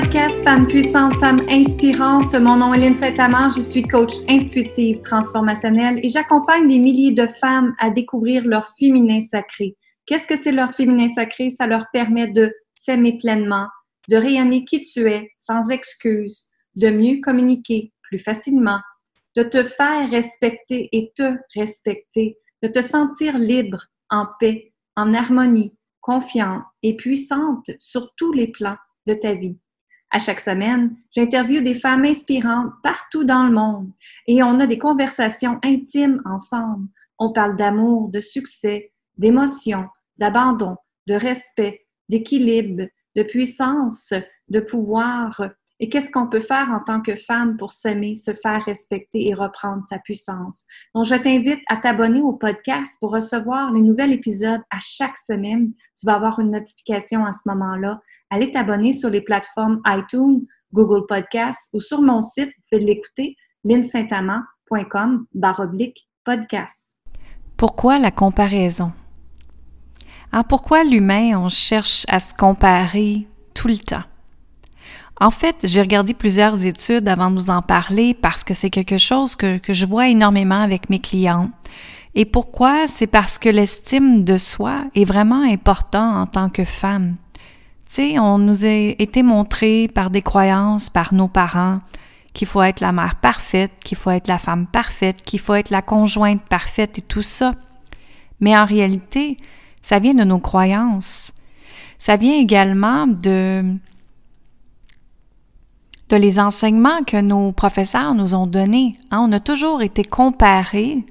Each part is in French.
podcast Femmes puissantes, femmes inspirantes. Mon nom est Lynne Saint-Amand, je suis coach intuitive transformationnelle et j'accompagne des milliers de femmes à découvrir leur féminin sacré. Qu'est-ce que c'est leur féminin sacré? Ça leur permet de s'aimer pleinement, de rayonner qui tu es sans excuse, de mieux communiquer plus facilement, de te faire respecter et te respecter, de te sentir libre, en paix, en harmonie, confiante et puissante sur tous les plans de ta vie. À chaque semaine, j'interviewe des femmes inspirantes partout dans le monde et on a des conversations intimes ensemble. On parle d'amour, de succès, d'émotion, d'abandon, de respect, d'équilibre, de puissance, de pouvoir, et qu'est-ce qu'on peut faire en tant que femme pour s'aimer, se faire respecter et reprendre sa puissance? Donc, je t'invite à t'abonner au podcast pour recevoir les nouveaux épisodes à chaque semaine. Tu vas avoir une notification à ce moment-là. Allez t'abonner sur les plateformes iTunes, Google Podcasts ou sur mon site, vous pouvez l'écouter, linsaintamant.com baroblique podcast. Pourquoi la comparaison? Ah, pourquoi l'humain, on cherche à se comparer tout le temps? En fait, j'ai regardé plusieurs études avant de vous en parler parce que c'est quelque chose que, je vois énormément avec mes clients. Et pourquoi? C'est parce que l'estime de soi est vraiment important en tant que femme. Tu sais, on nous a été montré par des croyances, par nos parents, qu'il faut être la mère parfaite, qu'il faut être la femme parfaite, qu'il faut être la conjointe parfaite et tout ça. Mais en réalité, ça vient de nos croyances. Ça vient également de de les enseignements que nos professeurs nous ont donnés. Hein, on a toujours été comparés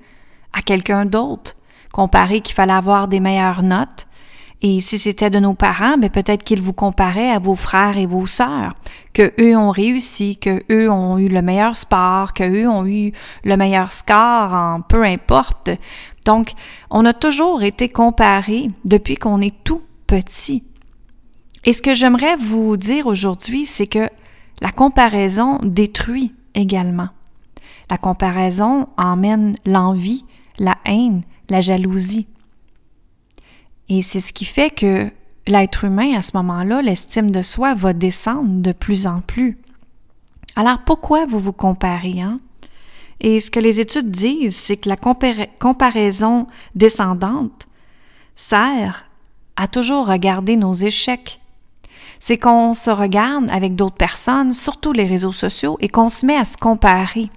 à quelqu'un d'autre, comparé qu'il fallait avoir des meilleures notes. Et si c'était de nos parents, mais ben, peut-être qu'ils vous comparaient à vos frères et vos sœurs, que eux ont réussi, que eux ont eu le meilleur sport, que eux ont eu le meilleur score en peu importe. Donc, on a toujours été comparés depuis qu'on est tout petit. Et ce que j'aimerais vous dire aujourd'hui, c'est que la comparaison détruit également. La comparaison emmène l'envie, la haine, la jalousie. Et c'est ce qui fait que l'être humain, à ce moment-là, l'estime de soi va descendre de plus en plus. Alors pourquoi vous vous comparez, hein? Et ce que les études disent, c'est que la comparaison descendante sert à toujours regarder nos échecs, c'est qu'on se regarde avec d'autres personnes, surtout les réseaux sociaux, et qu'on se met à se comparer.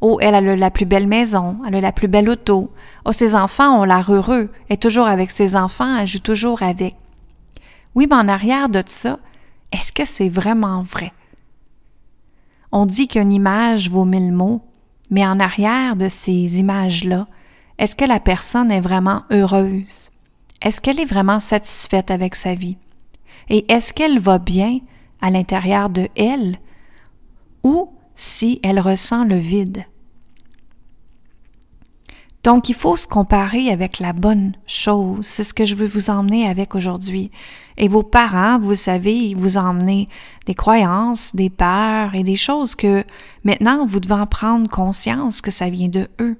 Oh, elle a la plus belle maison, elle a la plus belle auto. Oh, ses enfants ont l'air heureux, elle est toujours avec ses enfants, elle joue toujours avec. Oui, mais en arrière de ça, est-ce que c'est vraiment vrai? On dit qu'une image vaut mille mots, mais en arrière de ces images-là, est-ce que la personne est vraiment heureuse? Est-ce qu'elle est vraiment satisfaite avec sa vie? Et est-ce qu'elle va bien à l'intérieur de elle ou si elle ressent le vide? Donc, il faut se comparer avec la bonne chose. C'est ce que je veux vous emmener avec aujourd'hui. Et vos parents, vous savez, ils vous emmener des croyances, des peurs et des choses que maintenant vous devez en prendre conscience que ça vient de eux.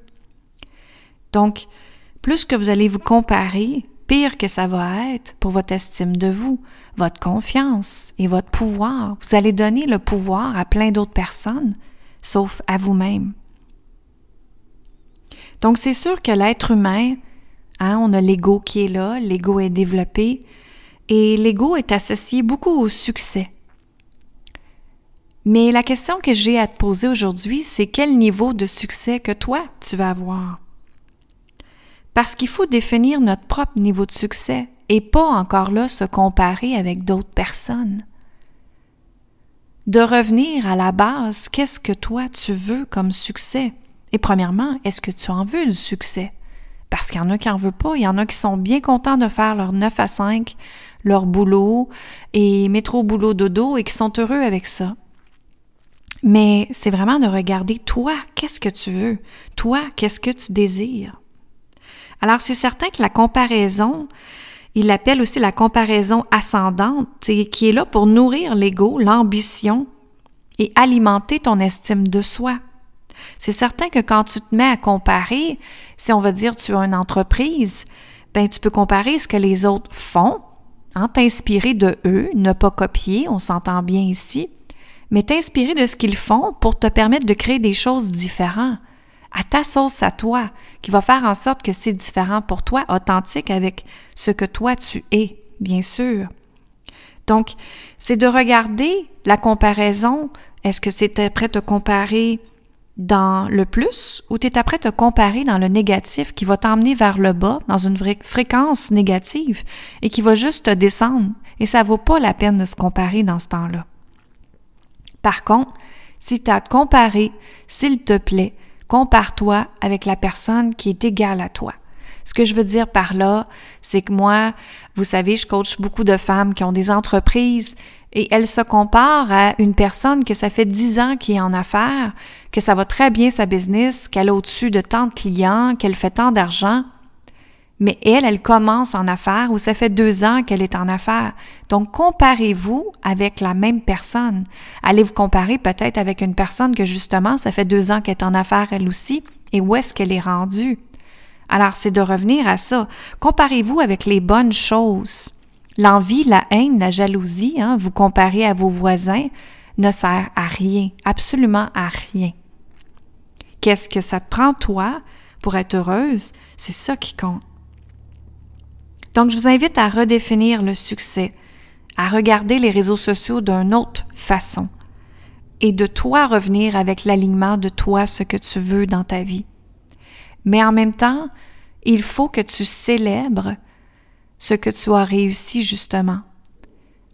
Donc, plus que vous allez vous comparer, pire que ça va être pour votre estime de vous, votre confiance et votre pouvoir. Vous allez donner le pouvoir à plein d'autres personnes, sauf à vous-même. Donc c'est sûr que l'être humain, hein, on a l'ego qui est là, l'ego est développé, et l'ego est associé beaucoup au succès. Mais la question que j'ai à te poser aujourd'hui, c'est quel niveau de succès que toi tu vas avoir? Parce qu'il faut définir notre propre niveau de succès et pas encore là se comparer avec d'autres personnes. De revenir à la base, qu'est-ce que toi tu veux comme succès? Et premièrement, est-ce que tu en veux du succès? Parce qu'il y en a qui en veulent pas, il y en a qui sont bien contents de faire leur 9 à 5, leur boulot et métro boulot dodo et qui sont heureux avec ça. Mais c'est vraiment de regarder toi, qu'est-ce que tu veux? Toi, qu'est-ce que tu désires? Alors, c'est certain que la comparaison, il l'appelle aussi la comparaison ascendante, qui est là pour nourrir l'ego, l'ambition et alimenter ton estime de soi. C'est certain que quand tu te mets à comparer, si on va dire tu as une entreprise, ben tu peux comparer ce que les autres font hein, t'inspirer de eux, ne pas copier, on s'entend bien ici, mais t'inspirer de ce qu'ils font pour te permettre de créer des choses différentes, à ta sauce à toi, qui va faire en sorte que c'est différent pour toi, authentique avec ce que toi tu es, bien sûr. Donc, c'est de regarder la comparaison. Est-ce que c'était prêt à te comparer dans le plus ou tu es après te comparer dans le négatif qui va t'emmener vers le bas, dans une fréquence négative et qui va juste te descendre? Et ça vaut pas la peine de se comparer dans ce temps-là. Par contre, si tu as à te comparer, s'il te plaît, compare-toi avec la personne qui est égale à toi. Ce que je veux dire par là, c'est que moi, vous savez, je coach beaucoup de femmes qui ont des entreprises et elles se comparent à une personne que ça fait dix ans qui est en affaires, que ça va très bien sa business, qu'elle a au-dessus de tant de clients, qu'elle fait tant d'argent. Mais elle, elle commence en affaires ou ça fait deux ans qu'elle est en affaires. Donc, comparez-vous avec la même personne. Allez vous comparer peut-être avec une personne que justement, ça fait deux ans qu'elle est en affaires elle aussi et où est-ce qu'elle est rendue? Alors, c'est de revenir à ça. Comparez-vous avec les bonnes choses. L'envie, la haine, la jalousie, hein, vous comparez à vos voisins, ne sert à rien, absolument à rien. Qu'est-ce que ça te prend, toi, pour être heureuse? C'est ça qui compte. Donc, je vous invite à redéfinir le succès, à regarder les réseaux sociaux d'une autre façon et de toi revenir avec l'alignement de toi, ce que tu veux dans ta vie. Mais en même temps, il faut que tu célèbres ce que tu as réussi justement.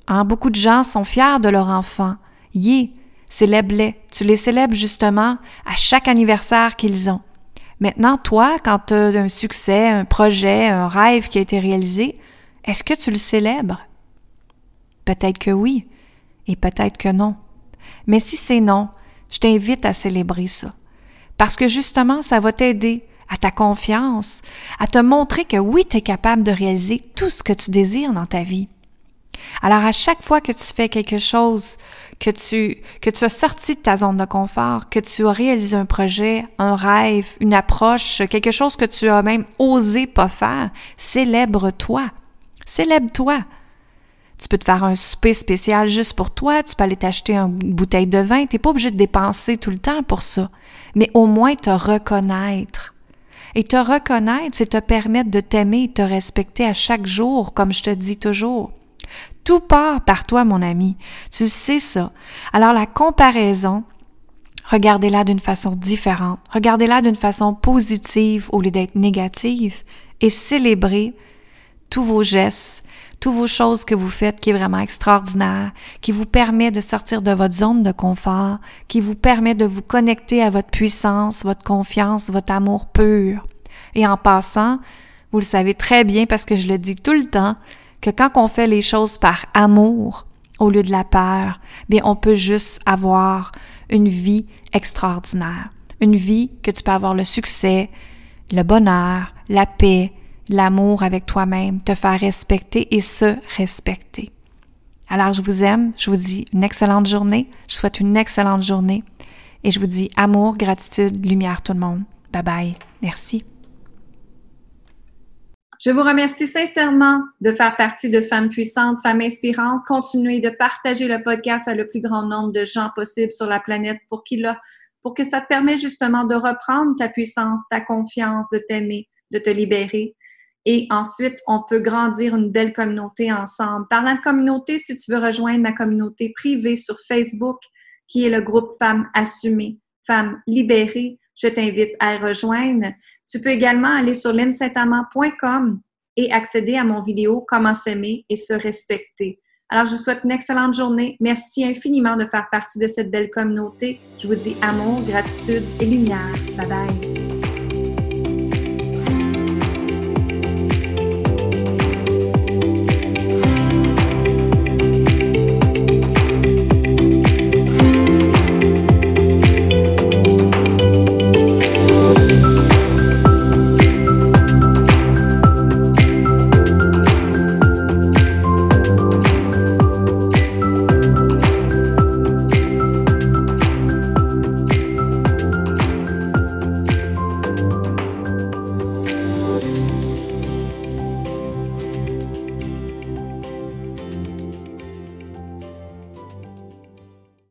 Hein, beaucoup de gens sont fiers de leur enfant. Yé, célèbre-les. Tu les célèbres justement à chaque anniversaire qu'ils ont. Maintenant, toi, quand tu as un succès, un projet, un rêve qui a été réalisé, est-ce que tu le célèbres? Peut-être que oui, et peut-être que non. Mais si c'est non, je t'invite à célébrer ça. Parce que justement, ça va t'aider à ta confiance, à te montrer que oui, tu es capable de réaliser tout ce que tu désires dans ta vie. Alors à chaque fois que tu fais quelque chose, que tu, que tu as sorti de ta zone de confort, que tu as réalisé un projet, un rêve, une approche, quelque chose que tu as même osé pas faire, célèbre-toi. Célèbre-toi. Tu peux te faire un souper spécial juste pour toi, tu peux aller t'acheter une bouteille de vin, tu n'es pas obligé de dépenser tout le temps pour ça, mais au moins te reconnaître. Et te reconnaître, c'est te permettre de t'aimer et te respecter à chaque jour, comme je te dis toujours. Tout part par toi, mon ami. Tu sais ça. Alors la comparaison, regardez-la d'une façon différente. Regardez-la d'une façon positive au lieu d'être négative et célébrez tous vos gestes, toutes vos choses que vous faites qui est vraiment extraordinaire, qui vous permet de sortir de votre zone de confort, qui vous permet de vous connecter à votre puissance, votre confiance, votre amour pur. Et en passant, vous le savez très bien parce que je le dis tout le temps, que quand on fait les choses par amour au lieu de la peur, bien on peut juste avoir une vie extraordinaire, une vie que tu peux avoir le succès, le bonheur, la paix, l'amour avec toi-même, te faire respecter et se respecter. Alors, je vous aime, je vous dis une excellente journée, je souhaite une excellente journée et je vous dis amour, gratitude, lumière tout le monde. Bye bye. Merci. Je vous remercie sincèrement de faire partie de Femmes puissantes, Femmes inspirantes. Continuez de partager le podcast à le plus grand nombre de gens possible sur la planète pour, a, pour que ça te permette justement de reprendre ta puissance, ta confiance, de t'aimer, de te libérer et ensuite, on peut grandir une belle communauté ensemble. Parlant de communauté, si tu veux rejoindre ma communauté privée sur Facebook, qui est le groupe Femmes assumées, Femmes libérées, je t'invite à rejoindre. Tu peux également aller sur linsaintamant.com et accéder à mon vidéo Comment s'aimer et se respecter. Alors, je vous souhaite une excellente journée. Merci infiniment de faire partie de cette belle communauté. Je vous dis amour, gratitude et lumière. Bye bye.